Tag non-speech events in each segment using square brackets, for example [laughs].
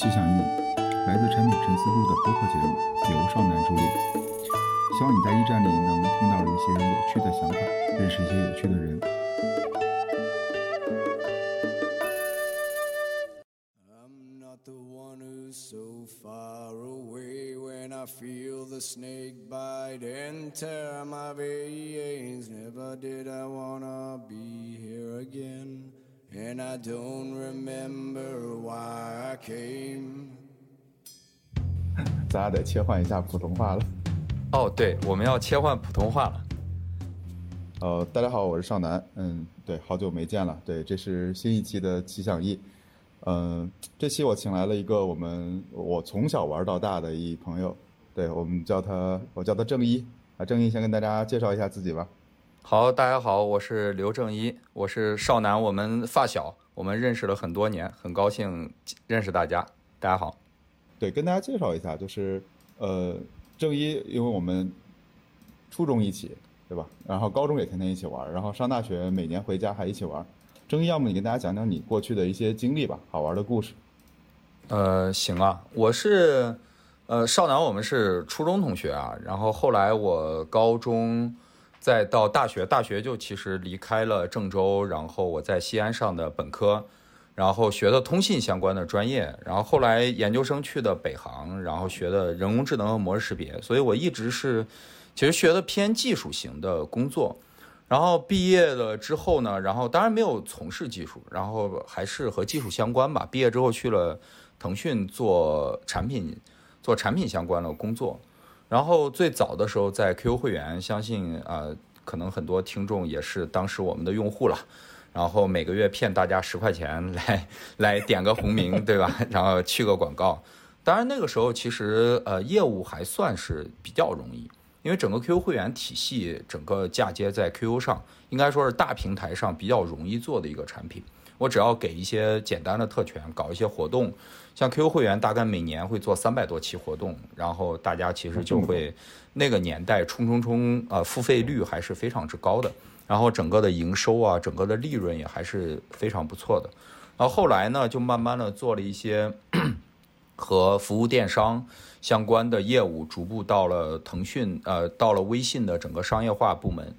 气象翼，来自产品陈思路的播客节目，由少男主理。希望你在驿站里能听到一些有趣的想法，认识一些有趣的人。I'm not 咱俩得切换一下普通话了。哦，对，我们要切换普通话了。呃，大家好，我是少南。嗯，对，好久没见了。对，这是新一期的气象翼。嗯，这期我请来了一个我们我从小玩到大的一朋友，对我们叫他，我叫他正一啊。正一先跟大家介绍一下自己吧。好，大家好，我是刘正一，我是少南，我们发小，我们认识了很多年，很高兴认识大家。大家好。对，跟大家介绍一下，就是呃，正一，因为我们初中一起，对吧？然后高中也天天一起玩，然后上大学每年回家还一起玩。正一，要么你跟大家讲讲你过去的一些经历吧，好玩的故事。呃，行啊，我是呃少南，我们是初中同学啊，然后后来我高中再到大学，大学就其实离开了郑州，然后我在西安上的本科，然后学的通信相关的专业，然后后来研究生去的北航，然后学的人工智能和模式识别，所以我一直是其实学的偏技术型的工作。然后毕业了之后呢，然后当然没有从事技术，然后还是和技术相关吧。毕业之后去了腾讯做产品，做产品相关的工作。然后最早的时候在 QQ 会员，相信呃可能很多听众也是当时我们的用户了。然后每个月骗大家十块钱来来点个红名，对吧？[laughs] 然后去个广告。当然那个时候其实呃业务还算是比较容易。因为整个 QQ 会员体系，整个嫁接在 QQ 上，应该说是大平台上比较容易做的一个产品。我只要给一些简单的特权，搞一些活动，像 QQ 会员大概每年会做三百多期活动，然后大家其实就会那个年代冲冲冲，呃，付费率还是非常之高的，然后整个的营收啊，整个的利润也还是非常不错的。然后后来呢，就慢慢的做了一些 [clears throat] 和服务电商。相关的业务逐步到了腾讯，呃，到了微信的整个商业化部门，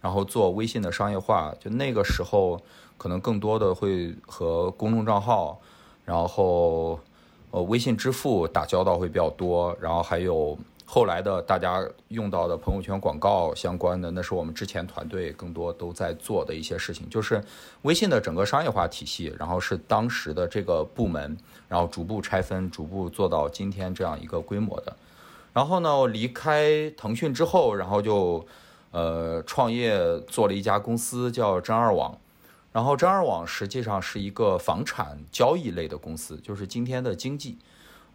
然后做微信的商业化。就那个时候，可能更多的会和公众账号，然后呃微信支付打交道会比较多。然后还有后来的大家用到的朋友圈广告相关的，那是我们之前团队更多都在做的一些事情。就是微信的整个商业化体系，然后是当时的这个部门。然后逐步拆分，逐步做到今天这样一个规模的。然后呢，我离开腾讯之后，然后就呃创业做了一家公司叫真二网。然后真二网实际上是一个房产交易类的公司，就是今天的经济。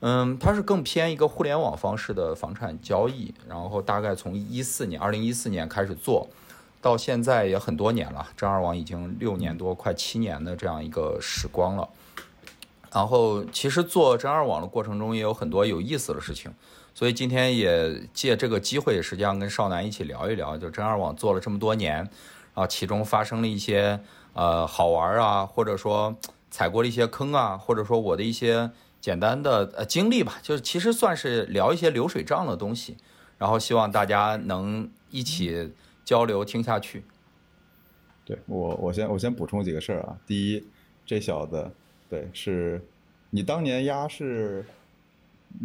嗯，它是更偏一个互联网方式的房产交易。然后大概从一四年，二零一四年开始做，到现在也很多年了。真二网已经六年多，快七年的这样一个时光了。然后，其实做真二网的过程中也有很多有意思的事情，所以今天也借这个机会，实际上跟少南一起聊一聊，就真二网做了这么多年，然后其中发生了一些呃好玩啊，或者说踩过了一些坑啊，或者说我的一些简单的呃经历吧，就是其实算是聊一些流水账的东西，然后希望大家能一起交流听下去。对我，我先我先补充几个事儿啊。第一，这小子。对，是，你当年压是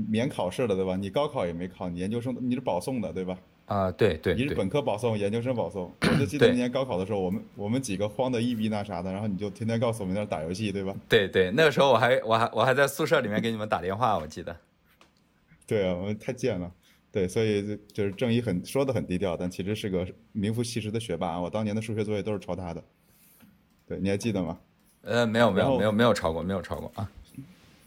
免考试了，对吧？你高考也没考，你研究生你是保送的，对吧？啊，对对，你是本科保送，研究生保送。[clears throat] 我就记得那年高考的时候，我们我们几个慌的一逼那啥的，然后你就天天告诉我们在那打游戏，对吧？[laughs] 对对，那个时候我还我还我还在宿舍里面给你们打电话，我记得。[laughs] 对啊，我们太贱了。对，所以就是郑一很说的很低调，但其实是个名副其实的学霸。我当年的数学作业都是抄他的。对，你还记得吗？呃，没有没有没有没有抄过，没有抄过啊，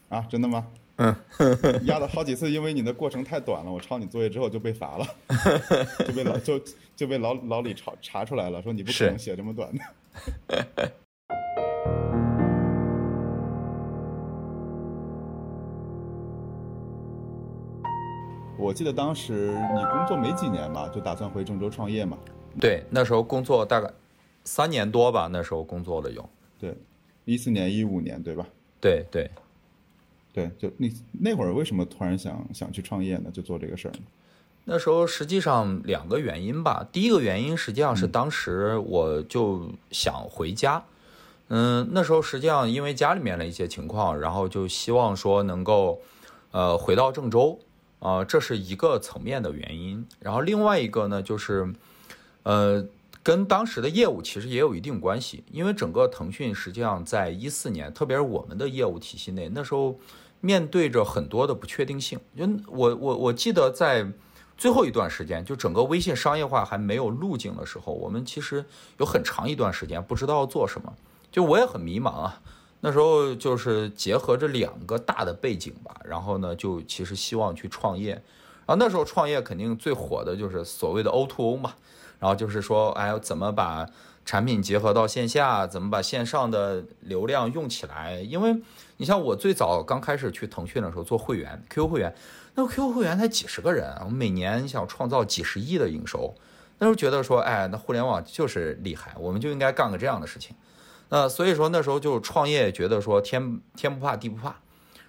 啊，真的吗？嗯，[laughs] 压了好几次，因为你的过程太短了，我抄你作业之后就被罚了，[laughs] 就被老就就被老老李查查出来了，说你不可能写这么短的。我记得当时你工作没几年吧，就打算回郑州创业嘛？对，那时候工作大概三年多吧，那时候工作了有。对，一四年、一五年，对吧？对对。对，就你那会儿为什么突然想想去创业呢？就做这个事儿呢？那时候实际上两个原因吧。第一个原因实际上是当时我就想回家，嗯，那时候实际上因为家里面的一些情况，然后就希望说能够，呃，回到郑州，啊，这是一个层面的原因。然后另外一个呢，就是，呃，跟当时的业务其实也有一定关系，因为整个腾讯实际上在一四年，特别是我们的业务体系内，那时候面对着很多的不确定性。就我我我记得在。最后一段时间，就整个微信商业化还没有路径的时候，我们其实有很长一段时间不知道做什么，就我也很迷茫啊。那时候就是结合着两个大的背景吧，然后呢，就其实希望去创业。然后那时候创业肯定最火的就是所谓的 O2O 嘛，然后就是说，哎，怎么把产品结合到线下，怎么把线上的流量用起来？因为你像我最早刚开始去腾讯的时候做会员，QQ 会员。那 QQ 会员才几十个人，我们每年想创造几十亿的营收，那时候觉得说，哎，那互联网就是厉害，我们就应该干个这样的事情。那所以说那时候就创业，觉得说天天不怕地不怕，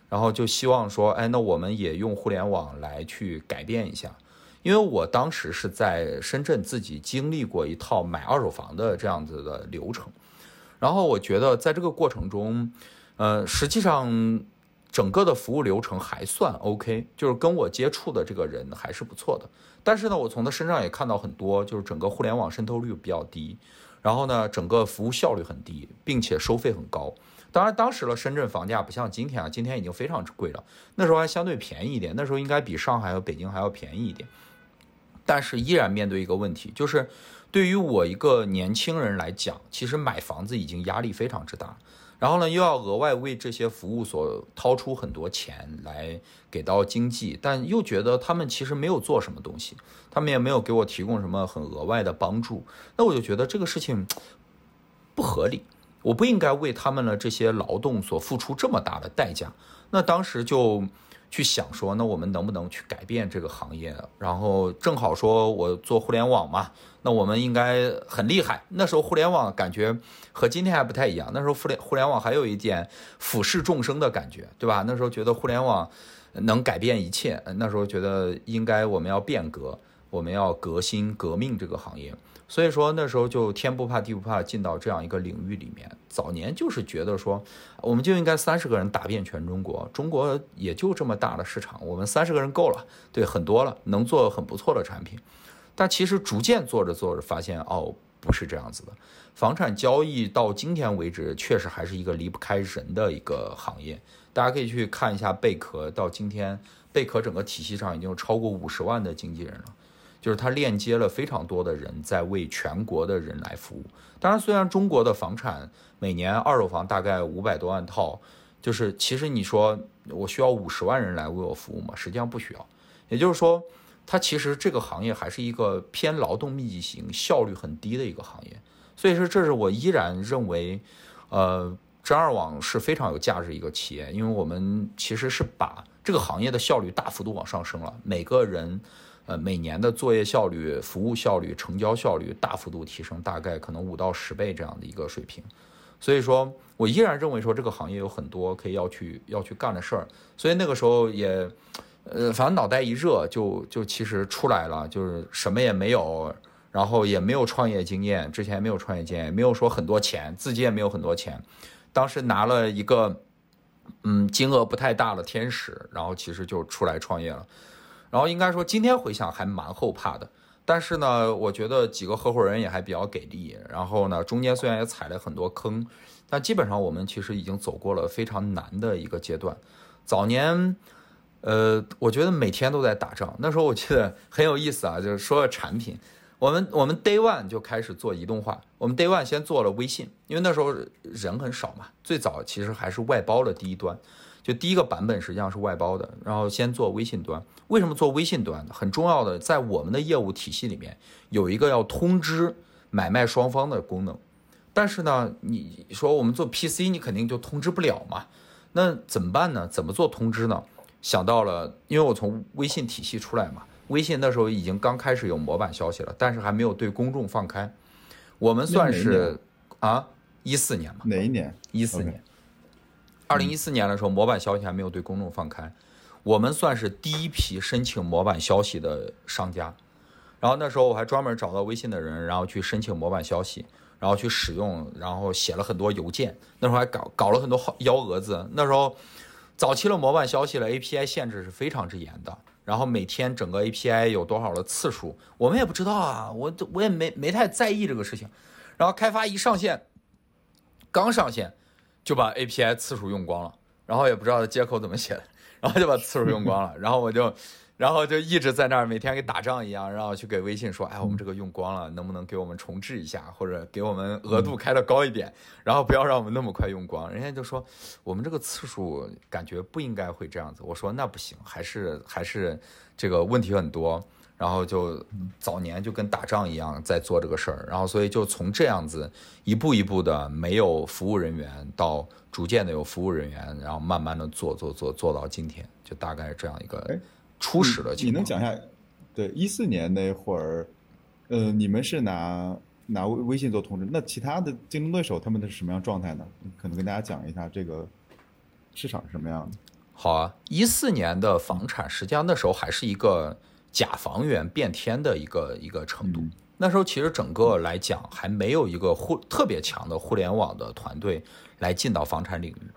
然后就希望说，哎，那我们也用互联网来去改变一下。因为我当时是在深圳自己经历过一套买二手房的这样子的流程，然后我觉得在这个过程中，呃，实际上。整个的服务流程还算 OK，就是跟我接触的这个人还是不错的。但是呢，我从他身上也看到很多，就是整个互联网渗透率比较低，然后呢，整个服务效率很低，并且收费很高。当然，当时了深圳房价不像今天啊，今天已经非常贵了。那时候还相对便宜一点，那时候应该比上海和北京还要便宜一点。但是依然面对一个问题，就是对于我一个年轻人来讲，其实买房子已经压力非常之大。然后呢，又要额外为这些服务所掏出很多钱来给到经济，但又觉得他们其实没有做什么东西，他们也没有给我提供什么很额外的帮助，那我就觉得这个事情不合理，我不应该为他们的这些劳动所付出这么大的代价。那当时就。去想说，那我们能不能去改变这个行业？然后正好说，我做互联网嘛，那我们应该很厉害。那时候互联网感觉和今天还不太一样，那时候互联互联网还有一点俯视众生的感觉，对吧？那时候觉得互联网能改变一切，那时候觉得应该我们要变革，我们要革新革命这个行业。所以说那时候就天不怕地不怕进到这样一个领域里面。早年就是觉得说，我们就应该三十个人打遍全中国，中国也就这么大的市场，我们三十个人够了，对，很多了，能做很不错的产品。但其实逐渐做着做着发现，哦，不是这样子的。房产交易到今天为止，确实还是一个离不开人的一个行业。大家可以去看一下贝壳，到今天贝壳整个体系上已经有超过五十万的经纪人了。就是它链接了非常多的人，在为全国的人来服务。当然，虽然中国的房产每年二手房大概五百多万套，就是其实你说我需要五十万人来为我服务吗？实际上不需要。也就是说，它其实这个行业还是一个偏劳动密集型、效率很低的一个行业。所以说，这是我依然认为，呃，真二网是非常有价值一个企业，因为我们其实是把这个行业的效率大幅度往上升了，每个人。呃，每年的作业效率、服务效率、成交效率大幅度提升，大概可能五到十倍这样的一个水平。所以说我依然认为说这个行业有很多可以要去要去干的事儿。所以那个时候也，呃，反正脑袋一热就就其实出来了，就是什么也没有，然后也没有创业经验，之前也没有创业经验，没有说很多钱，自己也没有很多钱。当时拿了一个嗯金额不太大的天使，然后其实就出来创业了。然后应该说，今天回想还蛮后怕的，但是呢，我觉得几个合伙人也还比较给力。然后呢，中间虽然也踩了很多坑，但基本上我们其实已经走过了非常难的一个阶段。早年，呃，我觉得每天都在打仗。那时候我记得很有意思啊，就是说产品，我们我们 Day One 就开始做移动化，我们 Day One 先做了微信，因为那时候人很少嘛，最早其实还是外包的第一端。就第一个版本实际上是外包的，然后先做微信端。为什么做微信端呢？很重要的，在我们的业务体系里面有一个要通知买卖双方的功能。但是呢，你说我们做 PC，你肯定就通知不了嘛。那怎么办呢？怎么做通知呢？想到了，因为我从微信体系出来嘛，微信那时候已经刚开始有模板消息了，但是还没有对公众放开。我们算是啊，一四年嘛。哪一年？一四年。二零一四年的时候，模板消息还没有对公众放开，我们算是第一批申请模板消息的商家。然后那时候我还专门找到微信的人，然后去申请模板消息，然后去使用，然后写了很多邮件。那时候还搞搞了很多号幺蛾子。那时候早期的模板消息的 API 限制是非常之严的，然后每天整个 API 有多少的次数，我们也不知道啊，我我也没没太在意这个事情。然后开发一上线，刚上线就把 API 次数用光了，然后也不知道接口怎么写的，然后就把次数用光了，然后我就。然后就一直在那儿，每天跟打仗一样，然后去给微信说：“哎，我们这个用光了，能不能给我们重置一下，或者给我们额度开的高一点，然后不要让我们那么快用光。”人家就说：“我们这个次数感觉不应该会这样子。”我说：“那不行，还是还是这个问题很多。”然后就早年就跟打仗一样在做这个事儿，然后所以就从这样子一步一步的没有服务人员到逐渐的有服务人员，然后慢慢的做做做做到今天，就大概这样一个。初始的你能讲一下？对，一四年那会儿，呃，你们是拿拿微微信做通知，那其他的竞争对手他们的是什么样状态呢？可能跟大家讲一下这个市场是什么样的。好啊，一四年的房产实际上那时候还是一个假房源变天的一个一个程度。那时候其实整个来讲还没有一个互特别强的互联网的团队来进到房产领域。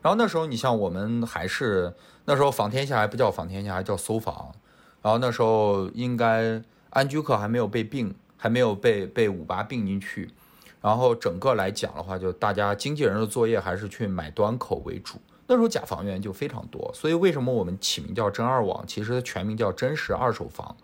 然后那时候你像我们还是。那时候房天下还不叫房天下，还叫搜房。然后那时候应该安居客还没有被并，还没有被被五八并进去。然后整个来讲的话，就大家经纪人的作业还是去买端口为主。那时候假房源就非常多，所以为什么我们起名叫真二网？其实全名叫真实二手房。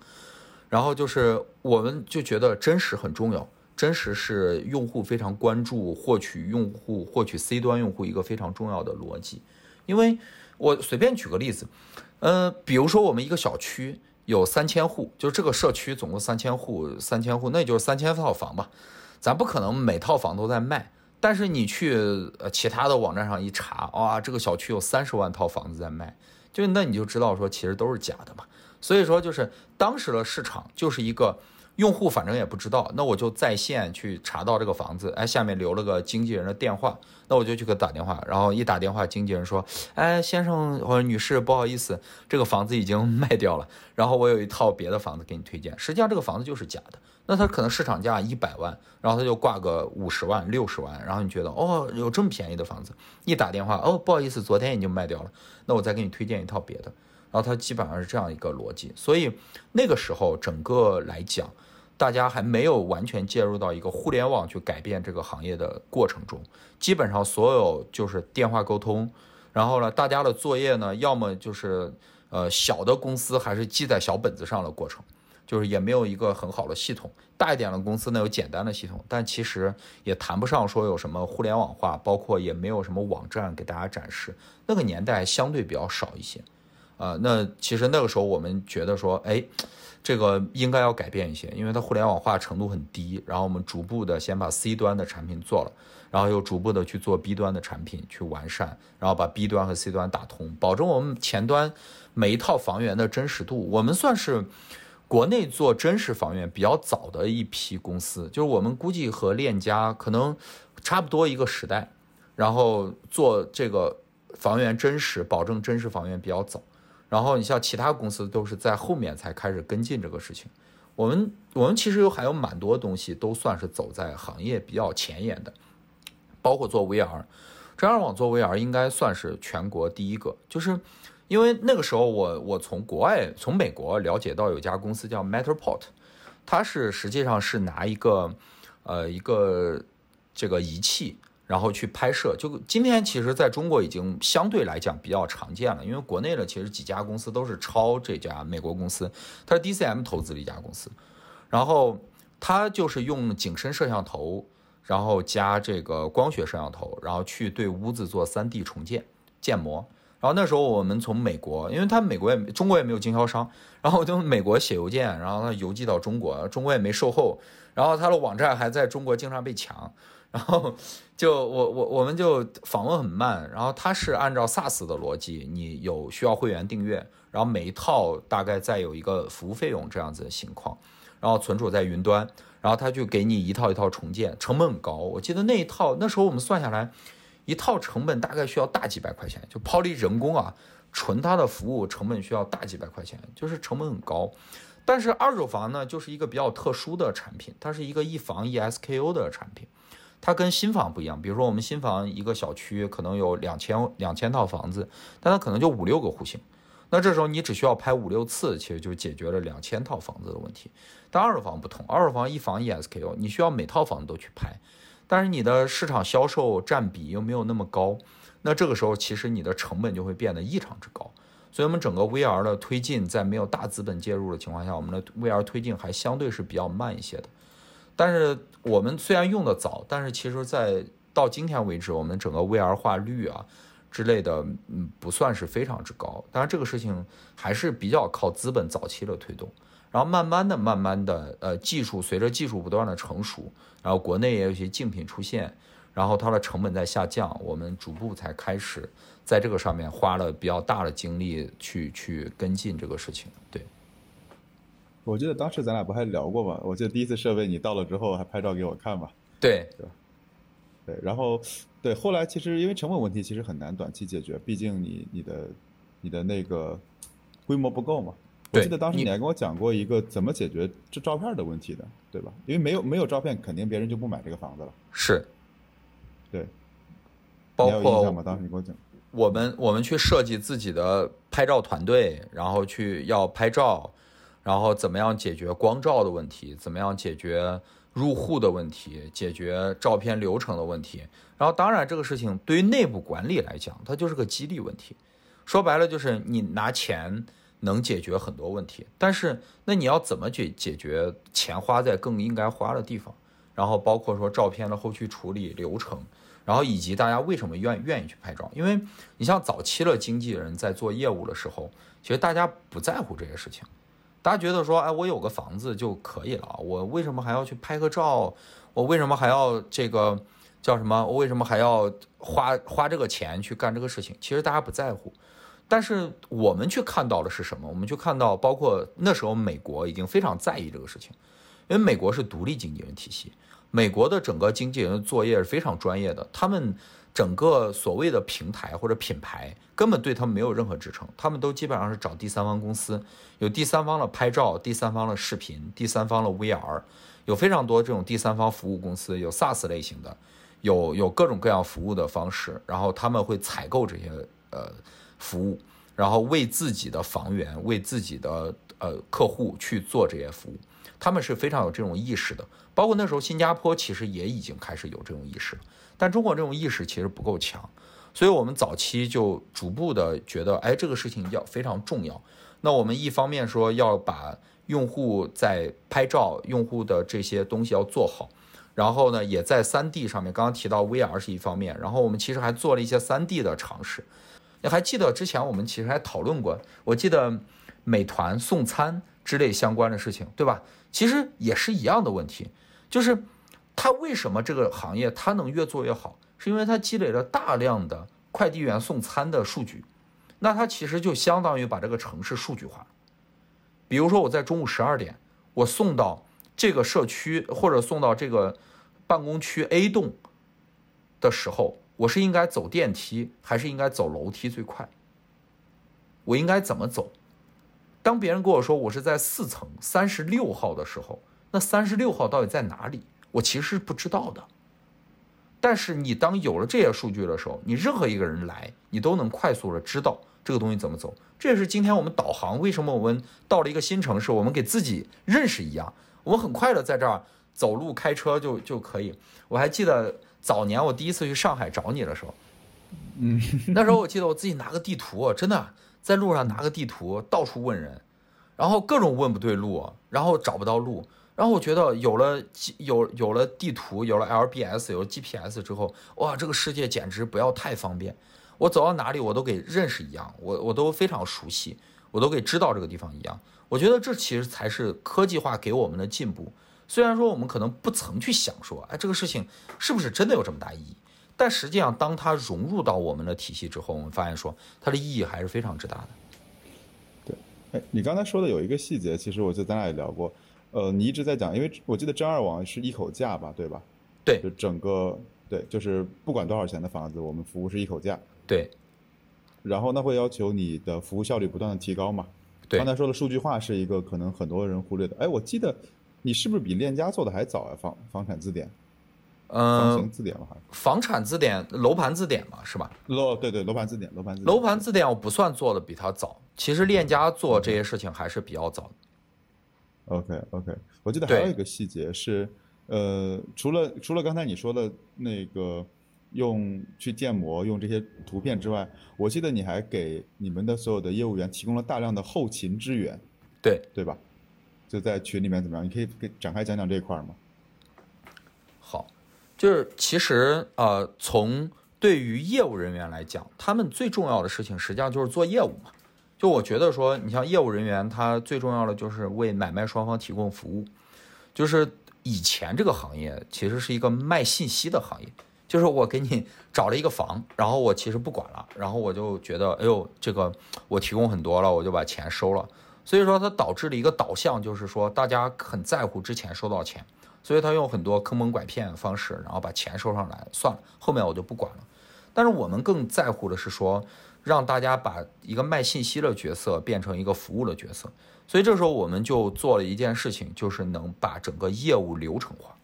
然后就是我们就觉得真实很重要，真实是用户非常关注获取用户、获取 C 端用户一个非常重要的逻辑，因为。我随便举个例子，呃，比如说我们一个小区有三千户，就这个社区总共三千户，三千户，那也就是三千套房吧。咱不可能每套房都在卖，但是你去呃其他的网站上一查，哇，这个小区有三十万套房子在卖，就那你就知道说其实都是假的嘛。所以说就是当时的市场就是一个。用户反正也不知道，那我就在线去查到这个房子，哎，下面留了个经纪人的电话，那我就去给他打电话，然后一打电话，经纪人说，哎，先生或者女士，不好意思，这个房子已经 [laughs] 卖掉了，然后我有一套别的房子给你推荐，实际上这个房子就是假的，那他可能市场价一百万，然后他就挂个五十万、六十万，然后你觉得哦，有这么便宜的房子，一打电话，哦，不好意思，昨天已经卖掉了，那我再给你推荐一套别的。然后它基本上是这样一个逻辑，所以那个时候整个来讲，大家还没有完全介入到一个互联网去改变这个行业的过程中，基本上所有就是电话沟通，然后呢，大家的作业呢，要么就是呃小的公司还是记在小本子上的过程，就是也没有一个很好的系统。大一点的公司呢有简单的系统，但其实也谈不上说有什么互联网化，包括也没有什么网站给大家展示。那个年代相对比较少一些。啊，那其实那个时候我们觉得说，哎，这个应该要改变一些，因为它互联网化程度很低。然后我们逐步的先把 C 端的产品做了，然后又逐步的去做 B 端的产品去完善，然后把 B 端和 C 端打通，保证我们前端每一套房源的真实度。我们算是国内做真实房源比较早的一批公司，就是我们估计和链家可能差不多一个时代，然后做这个房源真实，保证真实房源比较早。然后你像其他公司都是在后面才开始跟进这个事情，我们我们其实有还有蛮多东西都算是走在行业比较前沿的，包括做 VR，真二网做 VR 应该算是全国第一个，就是因为那个时候我我从国外从美国了解到有家公司叫 Matterport，它是实际上是拿一个呃一个这个仪器。然后去拍摄，就今天其实在中国已经相对来讲比较常见了，因为国内的其实几家公司都是抄这家美国公司，它是 DCM 投资的一家公司，然后它就是用景深摄像头，然后加这个光学摄像头，然后去对屋子做 3D 重建建模。然后那时候我们从美国，因为它美国也中国也没有经销商，然后就美国写邮件，然后它邮寄到中国，中国也没售后，然后它的网站还在中国经常被抢。然后就我我我们就访问很慢，然后它是按照 SaaS 的逻辑，你有需要会员订阅，然后每一套大概再有一个服务费用这样子的情况，然后存储在云端，然后他就给你一套一套重建，成本很高。我记得那一套那时候我们算下来，一套成本大概需要大几百块钱，就抛离人工啊，纯它的服务成本需要大几百块钱，就是成本很高。但是二手房呢，就是一个比较特殊的产品，它是一个一房一 SKU 的产品，它跟新房不一样。比如说我们新房一个小区可能有两千两千套房子，但它可能就五六个户型，那这时候你只需要拍五六次，其实就解决了两千套房子的问题。但二手房不同，二手房一房一 SKU，你需要每套房子都去拍，但是你的市场销售占比又没有那么高，那这个时候其实你的成本就会变得异常之高。所以，我们整个 VR 的推进，在没有大资本介入的情况下，我们的 VR 推进还相对是比较慢一些的。但是，我们虽然用的早，但是其实，在到今天为止，我们整个 VR 化率啊之类的，嗯，不算是非常之高。当然，这个事情还是比较靠资本早期的推动，然后慢慢的、慢慢的，呃，技术随着技术不断的成熟，然后国内也有一些竞品出现，然后它的成本在下降，我们逐步才开始。在这个上面花了比较大的精力去去跟进这个事情，对。我记得当时咱俩不还聊过吗？我记得第一次设备你到了之后还拍照给我看嘛。对，对？对，然后对后来其实因为成本问题其实很难短期解决，毕竟你你的你的那个规模不够嘛。我记得当时你还跟我讲过一个怎么解决这照片的问题的，对吧？因为没有没有照片，肯定别人就不买这个房子了。是，对。包括当时你给我讲。我们我们去设计自己的拍照团队，然后去要拍照，然后怎么样解决光照的问题，怎么样解决入户的问题，解决照片流程的问题。然后当然这个事情对于内部管理来讲，它就是个激励问题。说白了就是你拿钱能解决很多问题，但是那你要怎么解解决钱花在更应该花的地方？然后包括说照片的后续处理流程。然后以及大家为什么愿愿意去拍照？因为你像早期的经纪人在做业务的时候，其实大家不在乎这些事情，大家觉得说，哎，我有个房子就可以了，我为什么还要去拍个照？我为什么还要这个叫什么？我为什么还要花花这个钱去干这个事情？其实大家不在乎，但是我们去看到的是什么？我们去看到，包括那时候美国已经非常在意这个事情，因为美国是独立经纪人体系。美国的整个经纪人的作业是非常专业的，他们整个所谓的平台或者品牌根本对他们没有任何支撑，他们都基本上是找第三方公司，有第三方的拍照、第三方的视频、第三方的 VR，有非常多这种第三方服务公司，有 SaaS 类型的，有有各种各样服务的方式，然后他们会采购这些呃服务，然后为自己的房源、为自己的呃客户去做这些服务。他们是非常有这种意识的，包括那时候新加坡其实也已经开始有这种意识，但中国这种意识其实不够强，所以我们早期就逐步的觉得，哎，这个事情要非常重要。那我们一方面说要把用户在拍照、用户的这些东西要做好，然后呢，也在三 D 上面，刚刚提到 VR 是一方面，然后我们其实还做了一些三 D 的尝试。你还记得之前我们其实还讨论过，我记得美团送餐之类相关的事情，对吧？其实也是一样的问题，就是它为什么这个行业它能越做越好，是因为它积累了大量的快递员送餐的数据，那它其实就相当于把这个城市数据化。比如说我在中午十二点，我送到这个社区或者送到这个办公区 A 栋的时候，我是应该走电梯还是应该走楼梯最快？我应该怎么走？当别人跟我说我是在四层三十六号的时候，那三十六号到底在哪里？我其实是不知道的。但是你当有了这些数据的时候，你任何一个人来，你都能快速的知道这个东西怎么走。这也是今天我们导航为什么我们到了一个新城市，我们给自己认识一样，我们很快的在这儿走路开车就就可以。我还记得早年我第一次去上海找你的时候，嗯，那时候我记得我自己拿个地图，真的。在路上拿个地图到处问人，然后各种问不对路，然后找不到路，然后我觉得有了有有了地图，有了 LBS，有了 GPS 之后，哇，这个世界简直不要太方便。我走到哪里我都给认识一样，我我都非常熟悉，我都给知道这个地方一样。我觉得这其实才是科技化给我们的进步。虽然说我们可能不曾去想说，哎，这个事情是不是真的有这么大意义？但实际上，当它融入到我们的体系之后，我们发现说它的意义还是非常之大的。对，哎，你刚才说的有一个细节，其实我记得咱俩也聊过。呃，你一直在讲，因为我记得真二网是一口价吧，对吧？对，就整个对，就是不管多少钱的房子，我们服务是一口价。对然后那会要求你的服务效率不断的提高嘛？对刚才说的数据化是一个可能很多人忽略的。哎，我记得你是不是比链家做的还早啊？房房产字典、房嗯、型字典吧。房产字典、楼盘字典嘛，是吧？楼对对楼盘字典，楼盘字典。楼盘字典我不算做的比他早，其实链家做这些事情还是比较早的。OK OK，我记得还有一个细节是，呃，除了除了刚才你说的那个用去建模用这些图片之外，我记得你还给你们的所有的业务员提供了大量的后勤支援，对，对吧？就在群里面怎么样？你可以给展开讲讲这一块吗？好，就是其实呃，从对于业务人员来讲，他们最重要的事情实际上就是做业务嘛。就我觉得说，你像业务人员，他最重要的就是为买卖双方提供服务。就是以前这个行业其实是一个卖信息的行业，就是我给你找了一个房，然后我其实不管了，然后我就觉得，哎呦，这个我提供很多了，我就把钱收了。所以说它导致了一个导向，就是说大家很在乎之前收到钱，所以他用很多坑蒙拐骗的方式，然后把钱收上来，算了，后面我就不管了。但是我们更在乎的是说，让大家把一个卖信息的角色变成一个服务的角色。所以这时候我们就做了一件事情，就是能把整个业务流程化，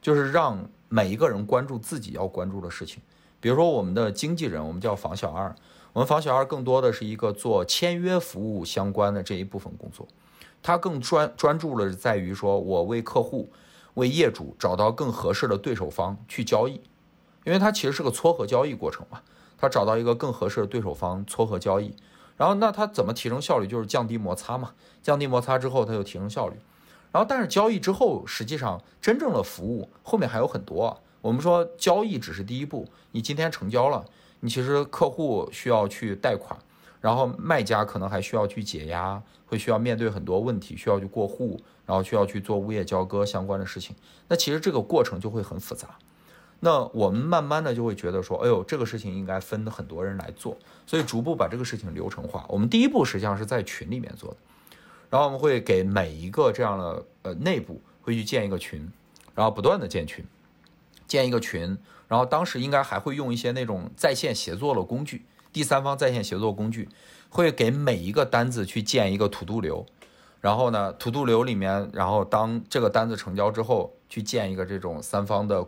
就是让每一个人关注自己要关注的事情。比如说我们的经纪人，我们叫房小二，我们房小二更多的是一个做签约服务相关的这一部分工作，他更专专注的在于说我为客户、为业主找到更合适的对手方去交易，因为它其实是个撮合交易过程嘛，他找到一个更合适的对手方撮合交易。然后那他怎么提升效率？就是降低摩擦嘛，降低摩擦之后，他就提升效率。然后但是交易之后，实际上真正的服务后面还有很多。我们说交易只是第一步，你今天成交了，你其实客户需要去贷款，然后卖家可能还需要去解押，会需要面对很多问题，需要去过户，然后需要去做物业交割相关的事情。那其实这个过程就会很复杂。那我们慢慢的就会觉得说，哎呦，这个事情应该分很多人来做，所以逐步把这个事情流程化。我们第一步实际上是在群里面做的，然后我们会给每一个这样的呃内部会去建一个群，然后不断的建群，建一个群，然后当时应该还会用一些那种在线协作的工具，第三方在线协作工具，会给每一个单子去建一个土度流，然后呢，土度流里面，然后当这个单子成交之后，去建一个这种三方的。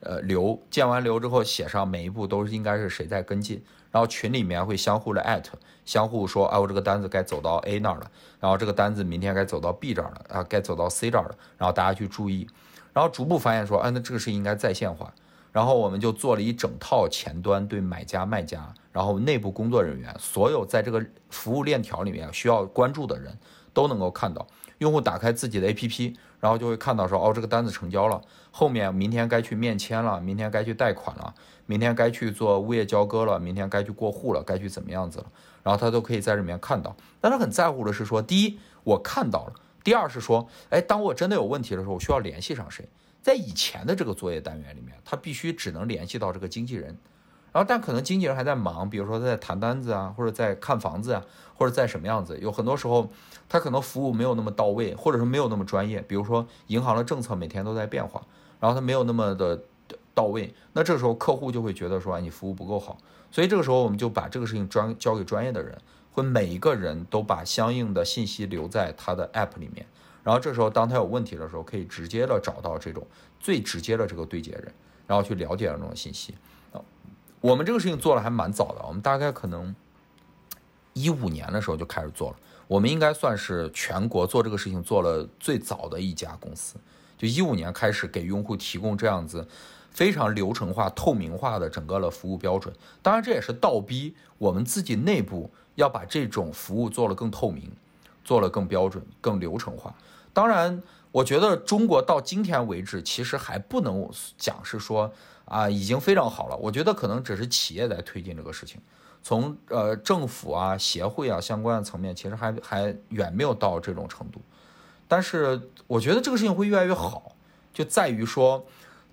呃，流建完流之后，写上每一步都是应该是谁在跟进，然后群里面会相互的艾特，相互说，啊，我这个单子该走到 A 那儿了，然后这个单子明天该走到 B 这儿了，啊，该走到 C 这儿了，然后大家去注意，然后逐步发现说，啊，那这个是应该在线化，然后我们就做了一整套前端对买家、卖家，然后内部工作人员，所有在这个服务链条里面需要关注的人都能够看到，用户打开自己的 APP。然后就会看到说，哦，这个单子成交了，后面明天该去面签了，明天该去贷款了，明天该去做物业交割了，明天该去过户了，该去怎么样子了，然后他都可以在里面看到。但他很在乎的是说，第一，我看到了；第二是说，哎，当我真的有问题的时候，我需要联系上谁？在以前的这个作业单元里面，他必须只能联系到这个经纪人。然后，但可能经纪人还在忙，比如说他在谈单子啊，或者在看房子啊，或者在什么样子，有很多时候他可能服务没有那么到位，或者说没有那么专业。比如说银行的政策每天都在变化，然后他没有那么的到位，那这时候客户就会觉得说，哎，你服务不够好。所以这个时候我们就把这个事情专交给专业的人，会每一个人都把相应的信息留在他的 app 里面，然后这时候当他有问题的时候，可以直接的找到这种最直接的这个对接人，然后去了解这种信息。我们这个事情做了还蛮早的，我们大概可能一五年的时候就开始做了。我们应该算是全国做这个事情做了最早的一家公司，就一五年开始给用户提供这样子非常流程化、透明化的整个的服务标准。当然，这也是倒逼我们自己内部要把这种服务做了更透明，做了更标准、更流程化。当然，我觉得中国到今天为止，其实还不能讲是说啊已经非常好了。我觉得可能只是企业在推进这个事情，从呃政府啊、协会啊相关的层面，其实还还远没有到这种程度。但是我觉得这个事情会越来越好，就在于说，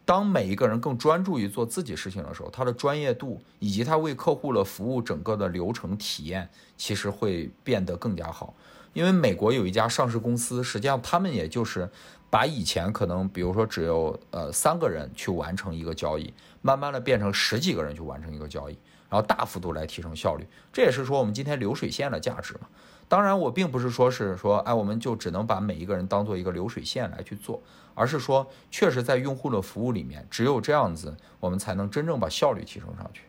当每一个人更专注于做自己事情的时候，他的专业度以及他为客户的服务整个的流程体验，其实会变得更加好。因为美国有一家上市公司，实际上他们也就是把以前可能比如说只有呃三个人去完成一个交易，慢慢的变成十几个人去完成一个交易，然后大幅度来提升效率。这也是说我们今天流水线的价值嘛。当然，我并不是说是说哎，我们就只能把每一个人当做一个流水线来去做，而是说确实在用户的服务里面，只有这样子，我们才能真正把效率提升上去。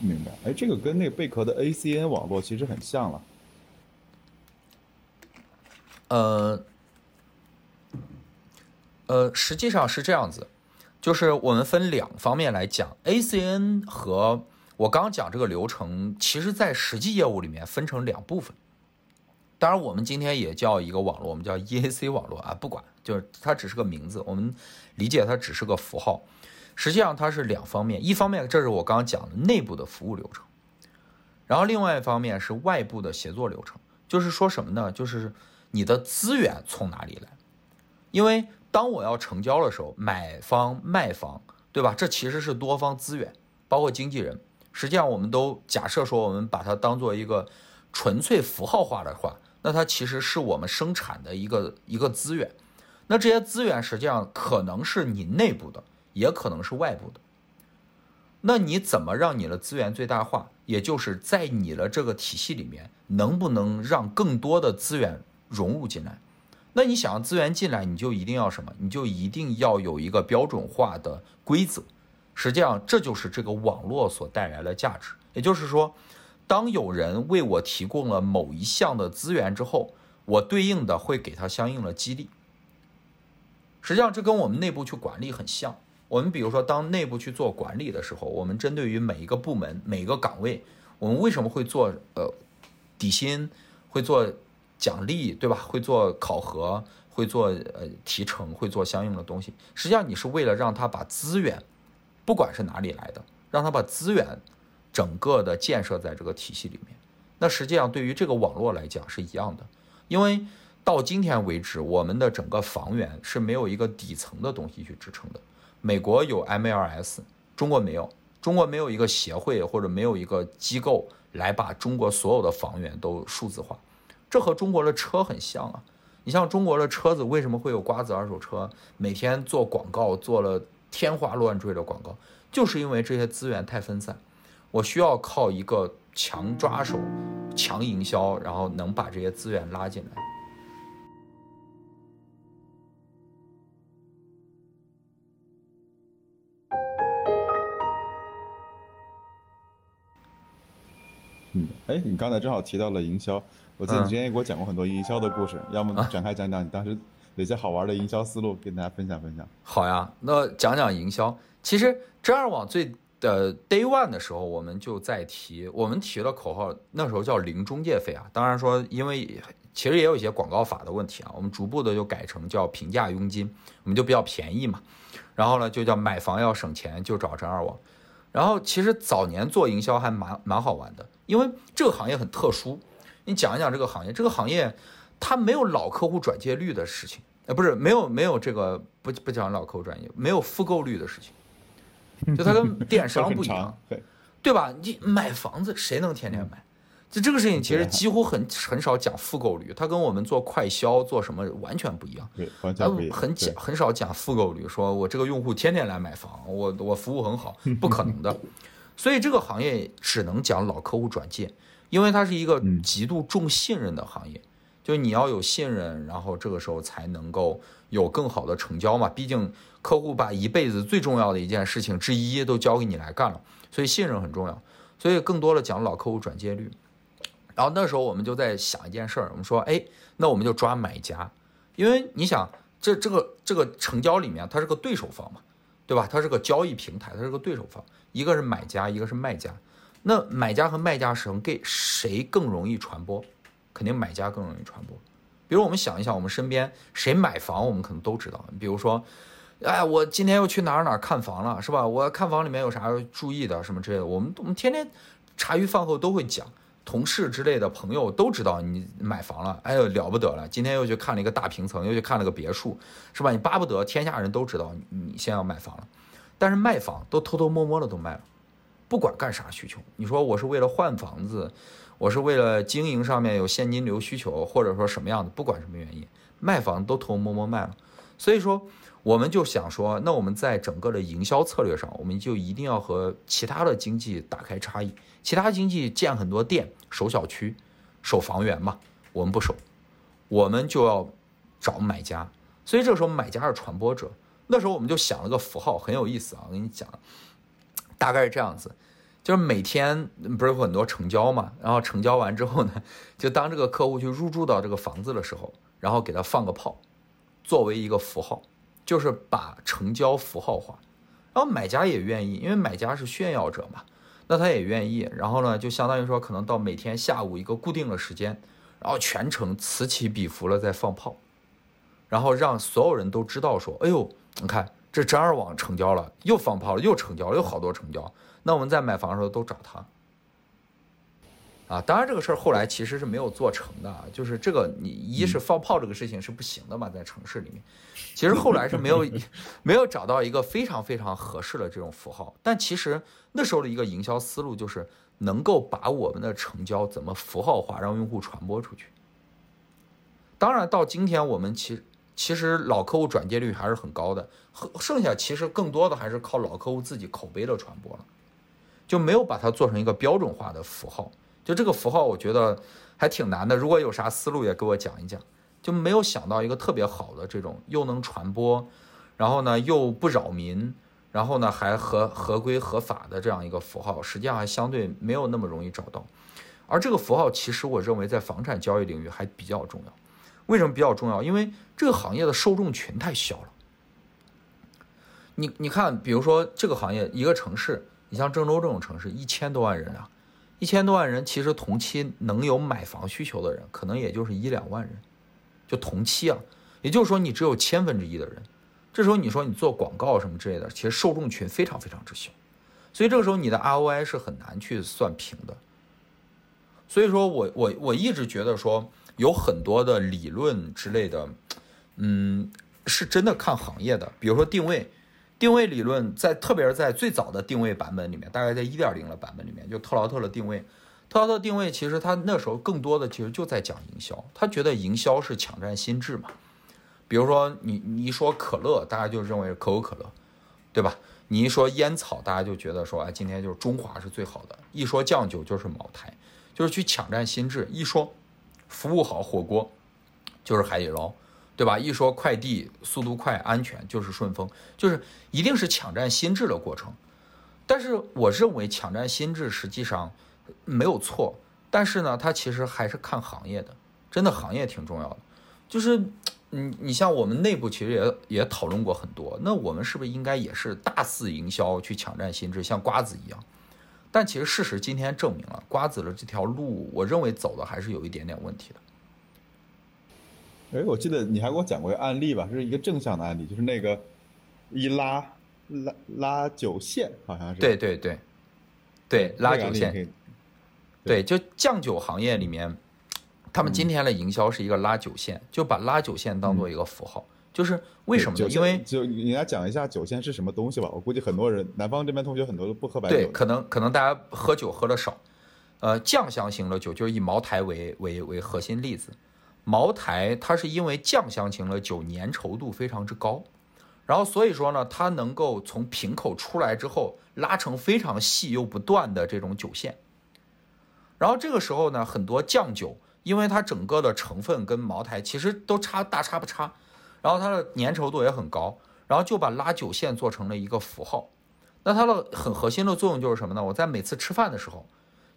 明白？哎，这个跟那个贝壳的 ACN 网络其实很像了。呃，呃，实际上是这样子，就是我们分两方面来讲，ACN 和我刚讲这个流程，其实在实际业务里面分成两部分。当然，我们今天也叫一个网络，我们叫 EAC 网络啊，不管，就是它只是个名字，我们理解它只是个符号。实际上它是两方面，一方面这是我刚刚讲的内部的服务流程，然后另外一方面是外部的协作流程，就是说什么呢？就是你的资源从哪里来？因为当我要成交的时候，买方、卖方，对吧？这其实是多方资源，包括经纪人。实际上，我们都假设说，我们把它当做一个纯粹符号化的话，那它其实是我们生产的一个一个资源。那这些资源实际上可能是你内部的，也可能是外部的。那你怎么让你的资源最大化？也就是在你的这个体系里面，能不能让更多的资源？融入进来，那你想要资源进来，你就一定要什么？你就一定要有一个标准化的规则。实际上，这就是这个网络所带来的价值。也就是说，当有人为我提供了某一项的资源之后，我对应的会给他相应的激励。实际上，这跟我们内部去管理很像。我们比如说，当内部去做管理的时候，我们针对于每一个部门、每一个岗位，我们为什么会做呃底薪，会做？奖励对吧？会做考核，会做呃提成，会做相应的东西。实际上，你是为了让他把资源，不管是哪里来的，让他把资源整个的建设在这个体系里面。那实际上对于这个网络来讲是一样的，因为到今天为止，我们的整个房源是没有一个底层的东西去支撑的。美国有 MLS，中国没有，中国没有一个协会或者没有一个机构来把中国所有的房源都数字化。这和中国的车很像啊！你像中国的车子为什么会有瓜子二手车？每天做广告做了天花乱坠的广告，就是因为这些资源太分散，我需要靠一个强抓手、强营销，然后能把这些资源拉进来。嗯，哎，你刚才正好提到了营销。我记得你之前也给我讲过很多营销的故事，要么展开讲讲你当时哪些好玩的营销思路，跟大家分享分享。好呀，那讲讲营销。其实真二网最的 day one 的时候，我们就在提，我们提了口号，那时候叫零中介费啊。当然说，因为其实也有一些广告法的问题啊，我们逐步的就改成叫平价佣金，我们就比较便宜嘛。然后呢，就叫买房要省钱就找真二网。然后其实早年做营销还蛮蛮好玩的，因为这个行业很特殊。你讲一讲这个行业，这个行业它没有老客户转介率的事情，呃，不是没有没有这个不不讲老客户转介，没有复购率的事情，[laughs] 就它跟电商不一样，[laughs] 对吧？你买房子谁能天天买？就这个事情其实几乎很很少讲复购率，它跟我们做快销做什么完全不一样，对，完全不一样，很讲很少讲复购率，说我这个用户天天来买房，我我服务很好，不可能的，[laughs] 所以这个行业只能讲老客户转介。因为它是一个极度重信任的行业，就是你要有信任，然后这个时候才能够有更好的成交嘛。毕竟客户把一辈子最重要的一件事情之一都交给你来干了，所以信任很重要。所以更多的讲老客户转介率。然后那时候我们就在想一件事儿，我们说，哎，那我们就抓买家，因为你想，这这个这个成交里面它是个对手方嘛，对吧？它是个交易平台，它是个对手方，一个是买家，一个是卖家。那买家和卖家谁给谁更容易传播？肯定买家更容易传播。比如我们想一想，我们身边谁买房，我们可能都知道。比如说，哎，我今天又去哪儿哪儿看房了，是吧？我看房里面有啥要注意的，什么之类的。我们我们天天茶余饭后都会讲，同事之类的朋友都知道你买房了，哎呦了不得了！今天又去看了一个大平层，又去看了个别墅，是吧？你巴不得天下人都知道你先要买房了。但是卖房都偷偷摸摸的都卖了。不管干啥需求，你说我是为了换房子，我是为了经营上面有现金流需求，或者说什么样的，不管什么原因，卖房都偷偷摸摸卖了。所以说，我们就想说，那我们在整个的营销策略上，我们就一定要和其他的经济打开差异。其他经济建很多店，守小区，守房源嘛，我们不守，我们就要找买家。所以这时候，买家是传播者。那时候我们就想了个符号，很有意思啊，我跟你讲，大概是这样子，就是每天不是有很多成交嘛，然后成交完之后呢，就当这个客户去入住到这个房子的时候，然后给他放个炮，作为一个符号，就是把成交符号化，然后买家也愿意，因为买家是炫耀者嘛，那他也愿意，然后呢，就相当于说可能到每天下午一个固定的时间，然后全程此起彼伏了在放炮，然后让所有人都知道说，哎呦。你看，这张二网成交了，又放炮了，又成交了，有好多成交。那我们在买房的时候都找他，啊，当然这个事儿后来其实是没有做成的，就是这个你一是放炮这个事情是不行的嘛，在城市里面，其实后来是没有 [laughs] 没有找到一个非常非常合适的这种符号。但其实那时候的一个营销思路就是能够把我们的成交怎么符号化，让用户传播出去。当然到今天我们其实。其实老客户转介率还是很高的，剩下其实更多的还是靠老客户自己口碑的传播了，就没有把它做成一个标准化的符号。就这个符号，我觉得还挺难的。如果有啥思路，也给我讲一讲。就没有想到一个特别好的这种又能传播，然后呢又不扰民，然后呢还合合规合法的这样一个符号，实际上还相对没有那么容易找到。而这个符号，其实我认为在房产交易领域还比较重要。为什么比较重要？因为这个行业的受众群太小了。你你看，比如说这个行业一个城市，你像郑州这种城市，一千多万人啊，一千多万人，其实同期能有买房需求的人，可能也就是一两万人，就同期啊，也就是说你只有千分之一的人。这时候你说你做广告什么之类的，其实受众群非常非常之小，所以这个时候你的 ROI 是很难去算平的。所以说我我我一直觉得说。有很多的理论之类的，嗯，是真的看行业的。比如说定位，定位理论在特别是在最早的定位版本里面，大概在一点零的版本里面，就特劳特的定位。特劳特定位其实他那时候更多的其实就在讲营销，他觉得营销是抢占心智嘛。比如说你你一说可乐，大家就认为可口可乐，对吧？你一说烟草，大家就觉得说哎，今天就是中华是最好的。一说酱酒就是茅台，就是去抢占心智。一说服务好火锅，就是海底捞，对吧？一说快递速度快、安全，就是顺丰，就是一定是抢占心智的过程。但是我认为抢占心智实际上没有错，但是呢，它其实还是看行业的，真的行业挺重要的。就是你你像我们内部其实也也讨论过很多，那我们是不是应该也是大肆营销去抢占心智，像瓜子一样？但其实事实今天证明了，瓜子的这条路，我认为走的还是有一点点问题的。哎，我记得你还给我讲过一个案例吧，是一个正向的案例，就是那个一拉拉拉酒线，好像是。对对对，对拉酒线，对，就酱酒行业里面，他们今天的营销是一个拉酒线，就把拉酒线当做一个符号。就是为什么呢？因为就你来讲一下酒仙是什么东西吧。我估计很多人南方这边同学很多都不喝白酒。对，可能可能大家喝酒喝的少。呃，酱香型的酒就是以茅台为为为核心例子。茅台它是因为酱香型的酒粘稠度非常之高，然后所以说呢，它能够从瓶口出来之后拉成非常细又不断的这种酒线。然后这个时候呢，很多酱酒因为它整个的成分跟茅台其实都差大差不差。然后它的粘稠度也很高，然后就把拉酒线做成了一个符号。那它的很核心的作用就是什么呢？我在每次吃饭的时候，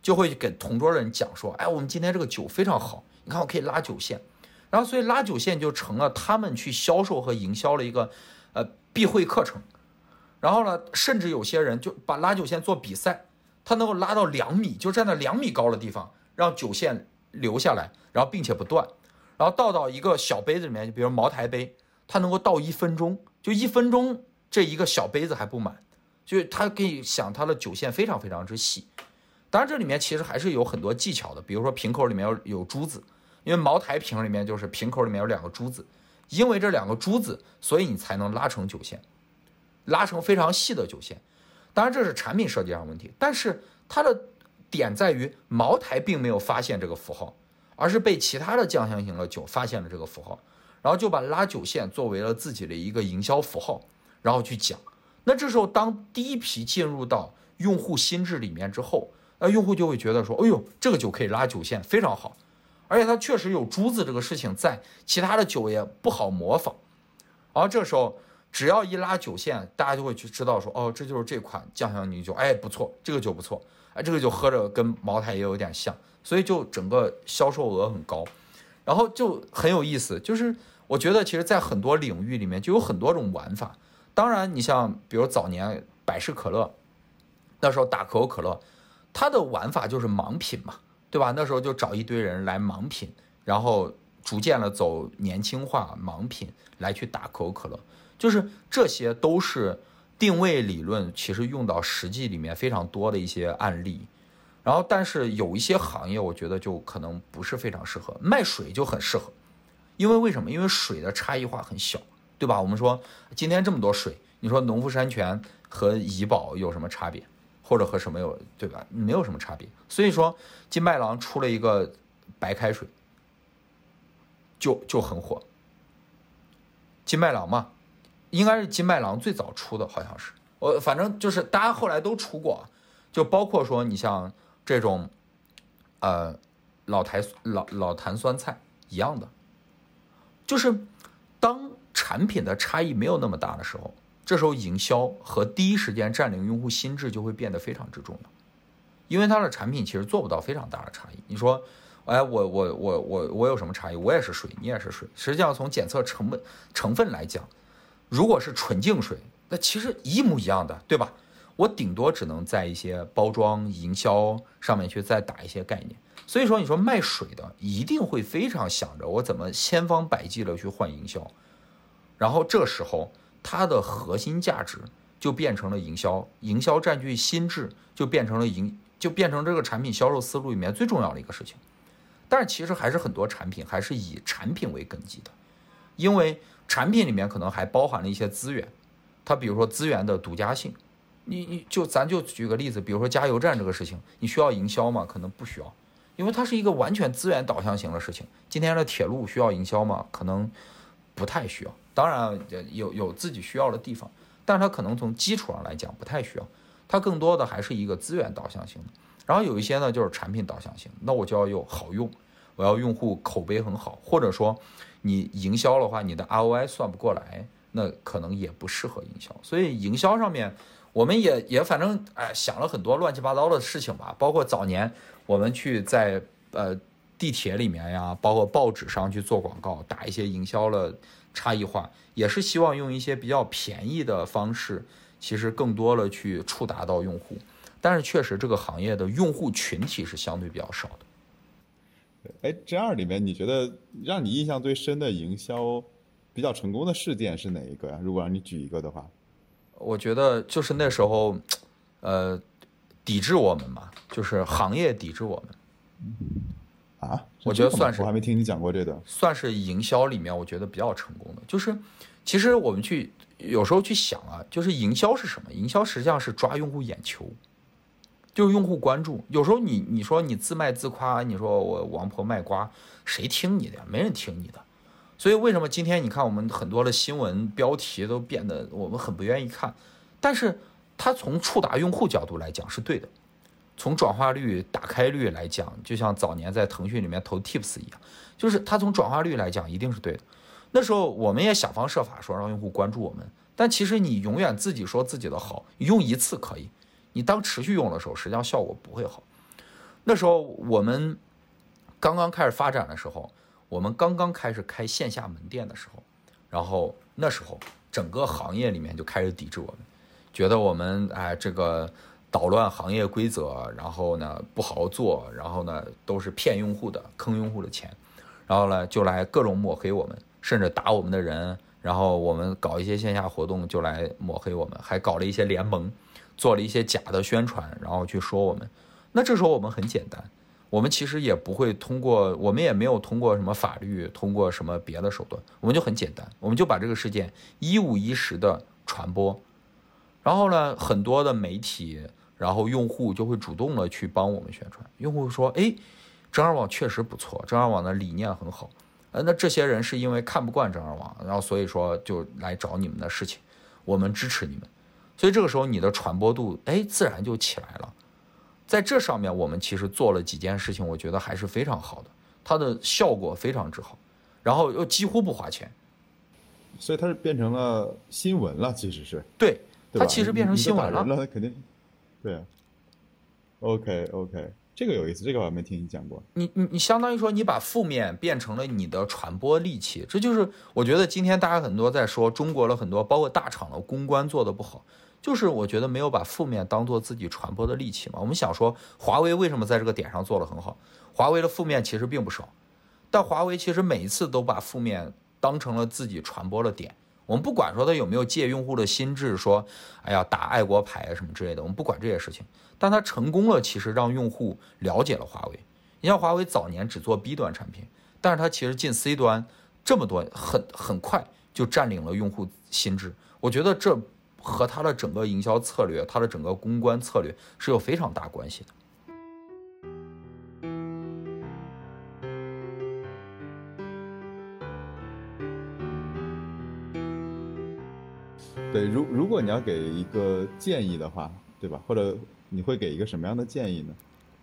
就会给同桌的人讲说：“哎，我们今天这个酒非常好，你看我可以拉酒线。”然后所以拉酒线就成了他们去销售和营销的一个呃必会课程。然后呢，甚至有些人就把拉酒线做比赛，他能够拉到两米，就站在两米高的地方，让酒线留下来，然后并且不断。然后倒到一个小杯子里面，就比如茅台杯，它能够倒一分钟，就一分钟这一个小杯子还不满，就它可以想它的酒线非常非常之细。当然这里面其实还是有很多技巧的，比如说瓶口里面有有珠子，因为茅台瓶里面就是瓶口里面有两个珠子，因为这两个珠子，所以你才能拉成酒线，拉成非常细的酒线。当然这是产品设计上问题，但是它的点在于茅台并没有发现这个符号，而是被其他的酱香型的酒发现了这个符号，然后就把拉酒线作为了自己的一个营销符号，然后去讲。那这时候当第一批进入到用户心智里面之后，那用户就会觉得说，哎呦，这个酒可以拉酒线，非常好，而且它确实有珠子这个事情在，其他的酒也不好模仿。然后这时候只要一拉酒线，大家就会去知道说，哦，这就是这款酱香米酒，哎，不错，这个酒不错，哎，这个酒喝着跟茅台也有点像，所以就整个销售额很高，然后就很有意思。就是我觉得其实，在很多领域里面就有很多种玩法。当然，你像比如早年百事可乐，那时候打可口可乐，它的玩法就是盲品嘛，对吧？那时候就找一堆人来盲品，然后逐渐的走年轻化盲品来去打可口可乐，就是这些都是定位理论，其实用到实际里面非常多的一些案例。然后，但是有一些行业，我觉得就可能不是非常适合，卖水就很适合，因为为什么？因为水的差异化很小。对吧？我们说今天这么多水，你说农夫山泉和怡宝有什么差别，或者和什么有对吧？没有什么差别。所以说金麦郎出了一个白开水，就就很火。金麦郎嘛，应该是金麦郎最早出的，好像是我反正就是大家后来都出过，就包括说你像这种，呃，老坛老老坛酸菜一样的，就是当。产品的差异没有那么大的时候，这时候营销和第一时间占领用户心智就会变得非常之重要，因为它的产品其实做不到非常大的差异。你说，哎，我我我我我有什么差异？我也是水，你也是水。实际上从检测成本成分来讲，如果是纯净水，那其实一模一样的，对吧？我顶多只能在一些包装营销上面去再打一些概念。所以说，你说卖水的一定会非常想着我怎么千方百计的去换营销。然后这时候，它的核心价值就变成了营销，营销占据心智，就变成了营，就变成这个产品销售思路里面最重要的一个事情。但是其实还是很多产品还是以产品为根基的，因为产品里面可能还包含了一些资源，它比如说资源的独家性，你你就咱就举个例子，比如说加油站这个事情，你需要营销吗？可能不需要，因为它是一个完全资源导向型的事情。今天的铁路需要营销吗？可能不太需要。当然有有自己需要的地方，但是它可能从基础上来讲不太需要，它更多的还是一个资源导向型的。然后有一些呢就是产品导向型，那我就要有好用，我要用户口碑很好，或者说你营销的话，你的 ROI 算不过来，那可能也不适合营销。所以营销上面，我们也也反正哎想了很多乱七八糟的事情吧，包括早年我们去在呃地铁里面呀，包括报纸上去做广告，打一些营销了。差异化也是希望用一些比较便宜的方式，其实更多的去触达到用户，但是确实这个行业的用户群体是相对比较少的。哎，G 二里面你觉得让你印象最深的营销比较成功的事件是哪一个呀？如果让你举一个的话，我觉得就是那时候，呃，抵制我们嘛，就是行业抵制我们。啊，我觉得算是我还没听你讲过这个，算是营销里面我觉得比较成功的。就是其实我们去有时候去想啊，就是营销是什么？营销实际上是抓用户眼球，就是用户关注。有时候你你说你自卖自夸，你说我王婆卖瓜，谁听你的呀？没人听你的。所以为什么今天你看我们很多的新闻标题都变得我们很不愿意看？但是它从触达用户角度来讲是对的。从转化率、打开率来讲，就像早年在腾讯里面投 Tips 一样，就是它从转化率来讲一定是对的。那时候我们也想方设法说让用户关注我们，但其实你永远自己说自己的好，用一次可以，你当持续用的时候，实际上效果不会好。那时候我们刚刚开始发展的时候，我们刚刚开始开线下门店的时候，然后那时候整个行业里面就开始抵制我们，觉得我们哎这个。捣乱行业规则，然后呢不好好做，然后呢都是骗用户的，坑用户的钱，然后呢就来各种抹黑我们，甚至打我们的人，然后我们搞一些线下活动就来抹黑我们，还搞了一些联盟，做了一些假的宣传，然后去说我们。那这时候我们很简单，我们其实也不会通过，我们也没有通过什么法律，通过什么别的手段，我们就很简单，我们就把这个事件一五一十的传播。然后呢，很多的媒体，然后用户就会主动的去帮我们宣传。用户说：“哎，正二网确实不错，正二网的理念很好。”呃，那这些人是因为看不惯正二网，然后所以说就来找你们的事情，我们支持你们。所以这个时候你的传播度，哎，自然就起来了。在这上面，我们其实做了几件事情，我觉得还是非常好的，它的效果非常之好，然后又几乎不花钱。所以它是变成了新闻了，其实是对，对它其实变成新闻了，那肯定对啊。OK OK，这个有意思，这个我还没听你讲过。你你你相当于说你把负面变成了你的传播利器，这就是我觉得今天大家很多在说中国的很多包括大厂的公关做的不好，就是我觉得没有把负面当做自己传播的利器嘛。我们想说华为为什么在这个点上做得很好？华为的负面其实并不少，但华为其实每一次都把负面当成了自己传播的点。我们不管说它有没有借用户的心智，说哎呀打爱国牌什么之类的，我们不管这些事情，但它成功了，其实让用户了解了华为。你像华为早年只做 B 端产品，但是它其实进 C 端这么多，很很快就占领了用户心智。我觉得这和它的整个营销策略、它的整个公关策略是有非常大关系的。对，如如果你要给一个建议的话，对吧？或者你会给一个什么样的建议呢？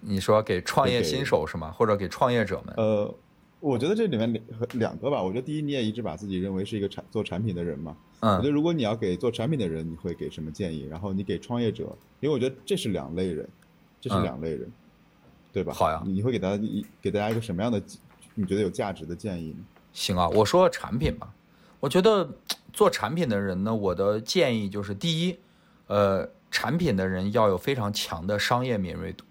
你说给创业新手是吗？或者给创业者们？呃，我觉得这里面两两个吧。我觉得第一，你也一直把自己认为是一个产做产品的人嘛。我觉得嗯，如果你要给做产品的人，你会给什么建议？然后你给创业者，因为我觉得这是两类人，这是嗯两类人，对吧？好呀你会给大家一给大家一个什么样的你觉得有价值的建议呢？行啊，我说产品吧。我觉得做产品的人呢，我的建议就是：第一，呃，产品的人要有非常强的商业敏锐度。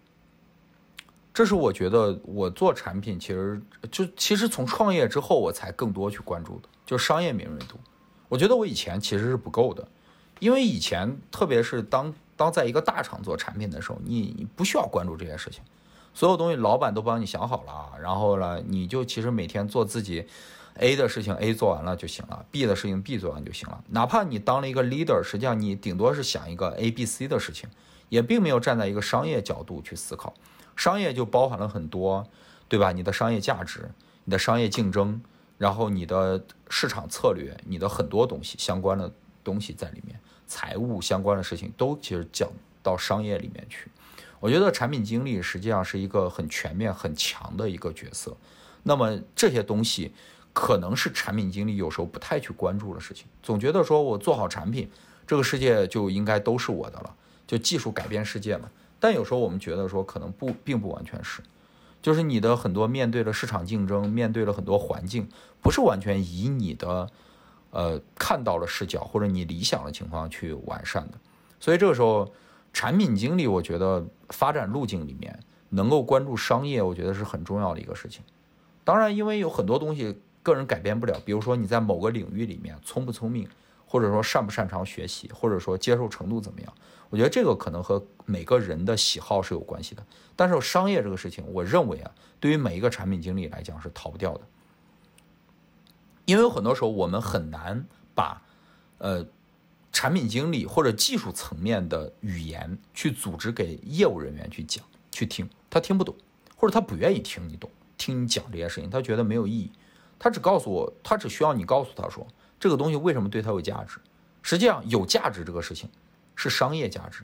这是我觉得我做产品其实就其实从创业之后我才更多去关注的，就商业敏锐度。我觉得我以前其实是不够的，因为以前特别是当当在一个大厂做产品的时候，你你不需要关注这些事情，所有东西老板都帮你想好了啊，然后呢，你就其实每天做自己 A 的事情 A 做完了就行了，B 的事情 B 做完就行了。哪怕你当了一个 leader，实际上你顶多是想一个 A、B、C 的事情，也并没有站在一个商业角度去思考。商业就包含了很多，对吧？你的商业价值、你的商业竞争，然后你的市场策略、你的很多东西相关的东西在里面，财务相关的事情都其实讲到商业里面去。我觉得产品经理实际上是一个很全面、很强的一个角色。那么这些东西可能是产品经理有时候不太去关注的事情，总觉得说我做好产品，这个世界就应该都是我的了，就技术改变世界嘛。但有时候我们觉得说可能不，并不完全是，就是你的很多面对了市场竞争，面对了很多环境，不是完全以你的呃看到了视角或者你理想的情况去完善的。所以这个时候，产品经理我觉得发展路径里面能够关注商业，我觉得是很重要的一个事情。当然，因为有很多东西个人改变不了，比如说你在某个领域里面聪不聪明，或者说擅不擅长学习，或者说接受程度怎么样，我觉得这个可能和每个人的喜好是有关系的。但是商业这个事情，我认为啊，对于每一个产品经理来讲是逃不掉的，因为很多时候我们很难把呃产品经理或者技术层面的语言去组织给业务人员去讲去听，他听不懂，或者他不愿意听你懂，听你讲这些事情，他觉得没有意义。他只告诉我，他只需要你告诉他说这个东西为什么对它有价值。实际上，有价值这个事情是商业价值。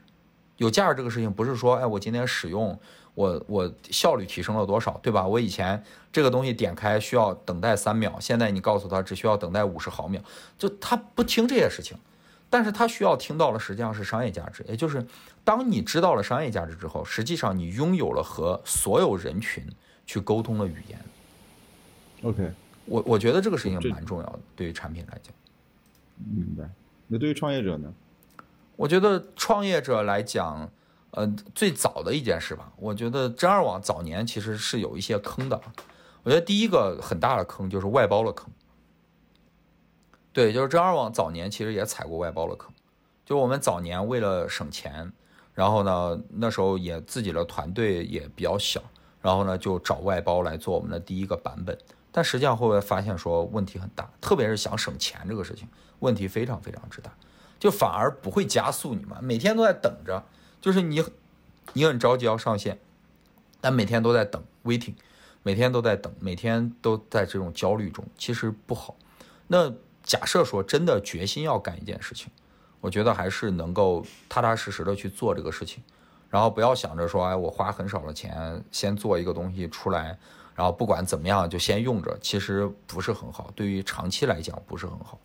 有价值这个事情不是说，哎，我今天使用，我我效率提升了多少，对吧？我以前这个东西点开需要等待三秒，现在你告诉他只需要等待五十毫秒，就他不听这些事情，但是他需要听到的实际上是商业价值，也就是当你知道了商业价值之后，实际上你拥有了和所有人群去沟通的语言。OK，我我觉得这个事情蛮重要的，对于产品来讲。明白。那对于创业者呢？我觉得创业者来讲，呃，最早的一件事吧，我觉得真二网早年其实是有一些坑的。我觉得第一个很大的坑就是外包的坑。对，就是真二网早年其实也踩过外包的坑，就是我们早年为了省钱，然后呢，那时候也自己的团队也比较小，然后呢就找外包来做我们的第一个版本。但实际上会不会发现说问题很大，特别是想省钱这个事情，问题非常非常之大。就反而不会加速你嘛。每天都在等着，就是你你很着急要上线，但每天都在等 waiting，每天都在等，每天都在这种焦虑中，其实不好。那假设说真的决心要干一件事情，我觉得还是能够踏踏实实的去做这个事情，然后不要想着说，哎，我花很少的钱先做一个东西出来，然后不管怎么样就先用着，其实不是很好，对于长期来讲不是很好。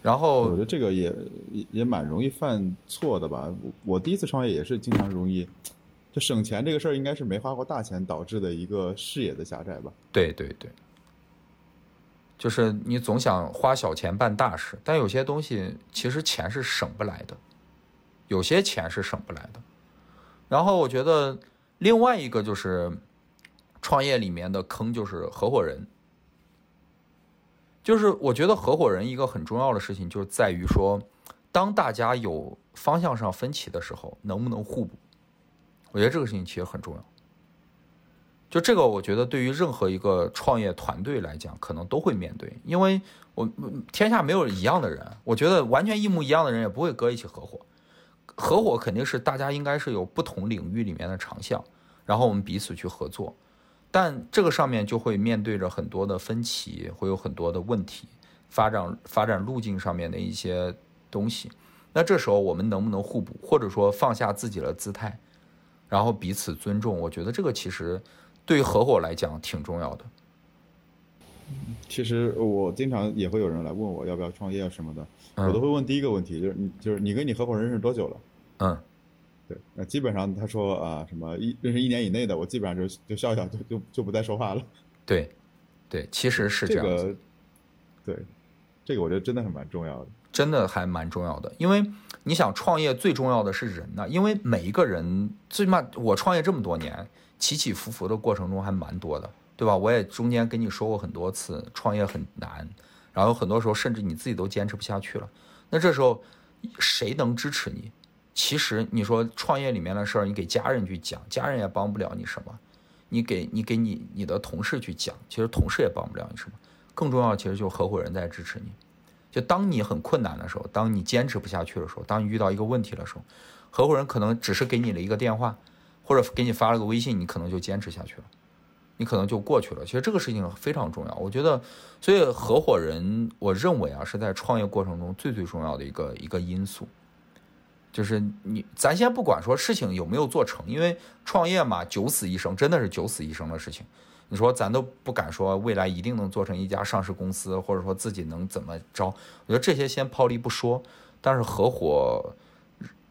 然后我觉得这个也也也蛮容易犯错的吧。我我第一次创业也是经常容易，就省钱这个事儿应该是没花过大钱导致的一个视野的狭窄吧。对对对，就是你总想花小钱办大事，但有些东西其实钱是省不来的，有些钱是省不来的。然后我觉得另外一个就是创业里面的坑就是合伙人，就是我觉得合伙人一个很重要的事情就是在于说，当大家有方向上分歧的时候，能不能互补？我觉得这个事情其实很重要。就这个，我觉得对于任何一个创业团队来讲，可能都会面对，因为我天下没有一样的人，我觉得完全一模一样的人也不会搁一起合伙。合伙肯定是大家应该是有不同领域里面的长项，然后我们彼此去合作，但这个上面就会面对着很多的分歧，会有很多的问题，发展发展路径上面的一些东西。那这时候我们能不能互补，或者说放下自己的姿态，然后彼此尊重？我觉得这个其实对于合伙来讲挺重要的。其实我经常也会有人来问我要不要创业啊什么的，我都会问第一个问题，就是你就是你跟你合伙人认识多久了？嗯，对，那基本上他说啊什么一认识一年以内的，我基本上就就笑笑就就就不再说话了。[laughs] 对，对，其实是这样对，这个我觉得真的很蛮重要的。真的还蛮重要的，因为你想创业最重要的是人呐，因为每一个人最起码我创业这么多年，起起伏伏的过程中还蛮多的，对吧？我也中间跟你说过很多次，创业很难，然后很多时候甚至你自己都坚持不下去了。那这时候谁能支持你？其实你说创业里面的事儿，你给家人去讲，家人也帮不了你什么；你给你给你你的同事去讲，其实同事也帮不了你什么。更重要，其实就是合伙人在支持你。就当你很困难的时候，当你坚持不下去的时候，当你遇到一个问题的时候，合伙人可能只是给你了一个电话，或者给你发了个微信，你可能就坚持下去了，你可能就过去了。其实这个事情非常重要，我觉得，所以合伙人，我认为啊，是在创业过程中最最重要的一个一个因素。就是你，咱先不管说事情有没有做成，因为创业嘛，九死一生，真的是九死一生的事情。你说咱都不敢说未来一定能做成一家上市公司，或者说自己能怎么着？我觉得这些先抛离不说，但是合伙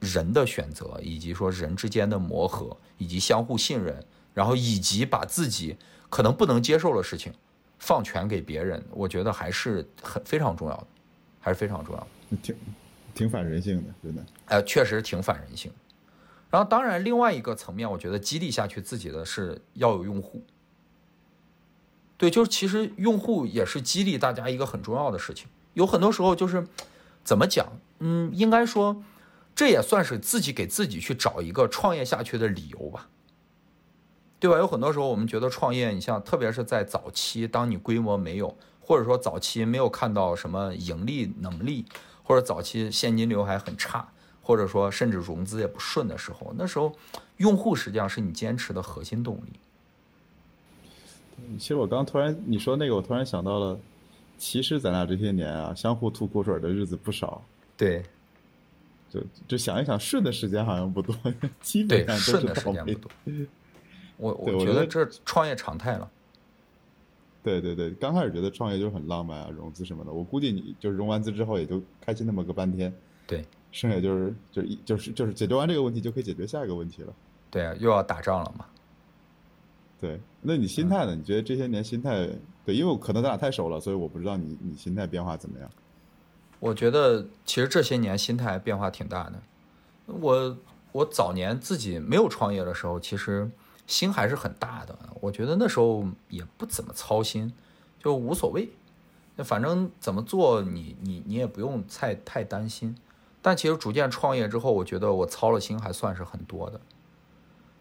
人的选择，以及说人之间的磨合，以及相互信任，然后以及把自己可能不能接受的事情放权给别人，我觉得还是很非常重要的，还是非常重要的。挺挺反人性的，真的。呃，确实挺反人性。然后，当然另外一个层面，我觉得激励下去自己的是要有用户。对，就是其实用户也是激励大家一个很重要的事情。有很多时候就是怎么讲，嗯，应该说这也算是自己给自己去找一个创业下去的理由吧，对吧？有很多时候我们觉得创业，你像特别是在早期，当你规模没有，或者说早期没有看到什么盈利能力，或者早期现金流还很差，或者说甚至融资也不顺的时候，那时候用户实际上是你坚持的核心动力。其实我刚突然你说那个，我突然想到了，其实咱俩这些年啊，相互吐苦水的日子不少。对，就就想一想，顺的时间好像不多，[laughs] 基本上顺的时间不多。[laughs] 我我觉得这创业常态了。对对对，刚开始觉得创业就是很浪漫啊，融资什么的。我估计你就是融完资之后，也就开心那么个半天。对，剩下就是就一就是就是解决完这个问题，就可以解决下一个问题了。对啊，又要打仗了嘛。对，那你心态呢？你觉得这些年心态？对，因为可能咱俩太熟了，所以我不知道你你心态变化怎么样。我觉得其实这些年心态变化挺大的。我我早年自己没有创业的时候，其实心还是很大的。我觉得那时候也不怎么操心，就无所谓，反正怎么做你你你也不用太太担心。但其实逐渐创业之后，我觉得我操了心还算是很多的，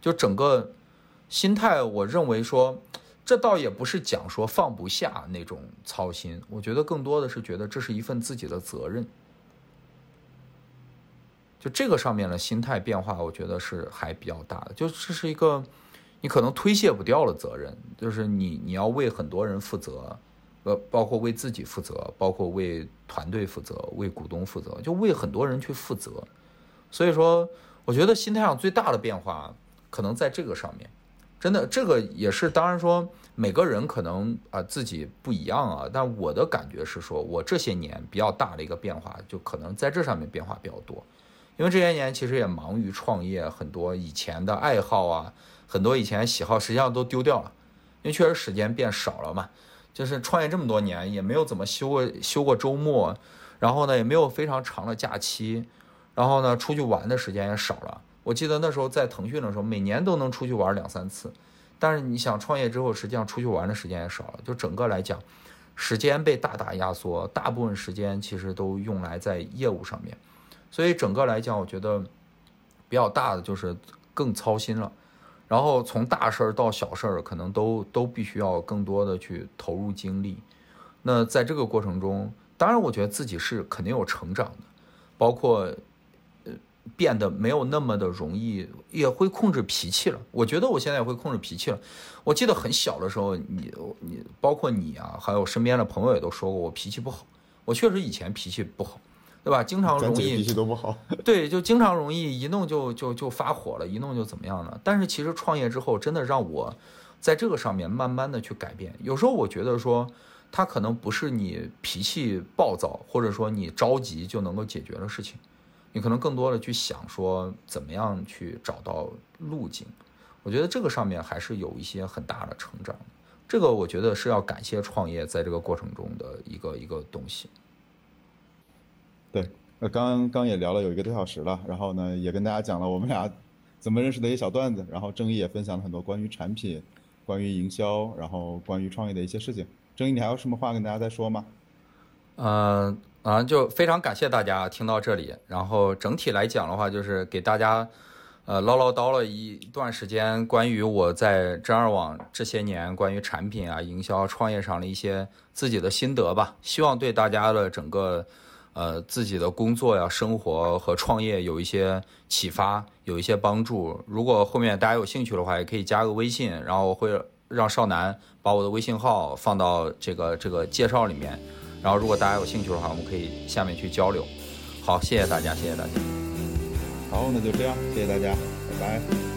就整个。心态，我认为说，这倒也不是讲说放不下那种操心，我觉得更多的是觉得这是一份自己的责任。就这个上面的心态变化，我觉得是还比较大的。就这是一个你可能推卸不掉的责任，就是你你要为很多人负责，呃，包括为自己负责，包括为团队负责，为股东负责，就为很多人去负责。所以说，我觉得心态上最大的变化可能在这个上面。真的，这个也是，当然说每个人可能啊自己不一样啊，但我的感觉是说，我这些年比较大的一个变化，就可能在这上面变化比较多，因为这些年其实也忙于创业，很多以前的爱好啊，很多以前喜好实际上都丢掉了，因为确实时间变少了嘛，就是创业这么多年也没有怎么休过休过周末，然后呢也没有非常长的假期，然后呢出去玩的时间也少了。我记得那时候在腾讯的时候，每年都能出去玩两三次，但是你想创业之后，实际上出去玩的时间也少了。就整个来讲，时间被大大压缩，大部分时间其实都用来在业务上面，所以整个来讲，我觉得比较大的就是更操心了。然后从大事儿到小事儿，可能都都必须要更多的去投入精力。那在这个过程中，当然我觉得自己是肯定有成长的，包括呃。变得没有那么的容易，也会控制脾气了。我觉得我现在也会控制脾气了。我记得很小的时候，你你包括你啊，还有身边的朋友也都说过我脾气不好。我确实以前脾气不好，对吧？经常容易脾气都不好。对，就经常容易一弄就就就发火了，一弄就怎么样了。但是其实创业之后，真的让我在这个上面慢慢的去改变。有时候我觉得说，他可能不是你脾气暴躁，或者说你着急就能够解决的事情。你可能更多的去想说怎么样去找到路径，我觉得这个上面还是有一些很大的成长，这个我觉得是要感谢创业在这个过程中的一个一个东西。对，那刚刚也聊了有一个多小时了，然后呢也跟大家讲了我们俩怎么认识的一些小段子，然后郑毅也分享了很多关于产品、关于营销，然后关于创业的一些事情。郑毅，你还有什么话跟大家再说吗？嗯。啊，就非常感谢大家听到这里。然后整体来讲的话，就是给大家，呃，唠唠叨了一段时间，关于我在真二网这些年关于产品啊、营销、创业上的一些自己的心得吧。希望对大家的整个，呃，自己的工作呀、生活和创业有一些启发，有一些帮助。如果后面大家有兴趣的话，也可以加个微信，然后我会让少南把我的微信号放到这个这个介绍里面。然后，如果大家有兴趣的话，我们可以下面去交流。好，谢谢大家，谢谢大家。好，那就这样，谢谢大家，拜拜。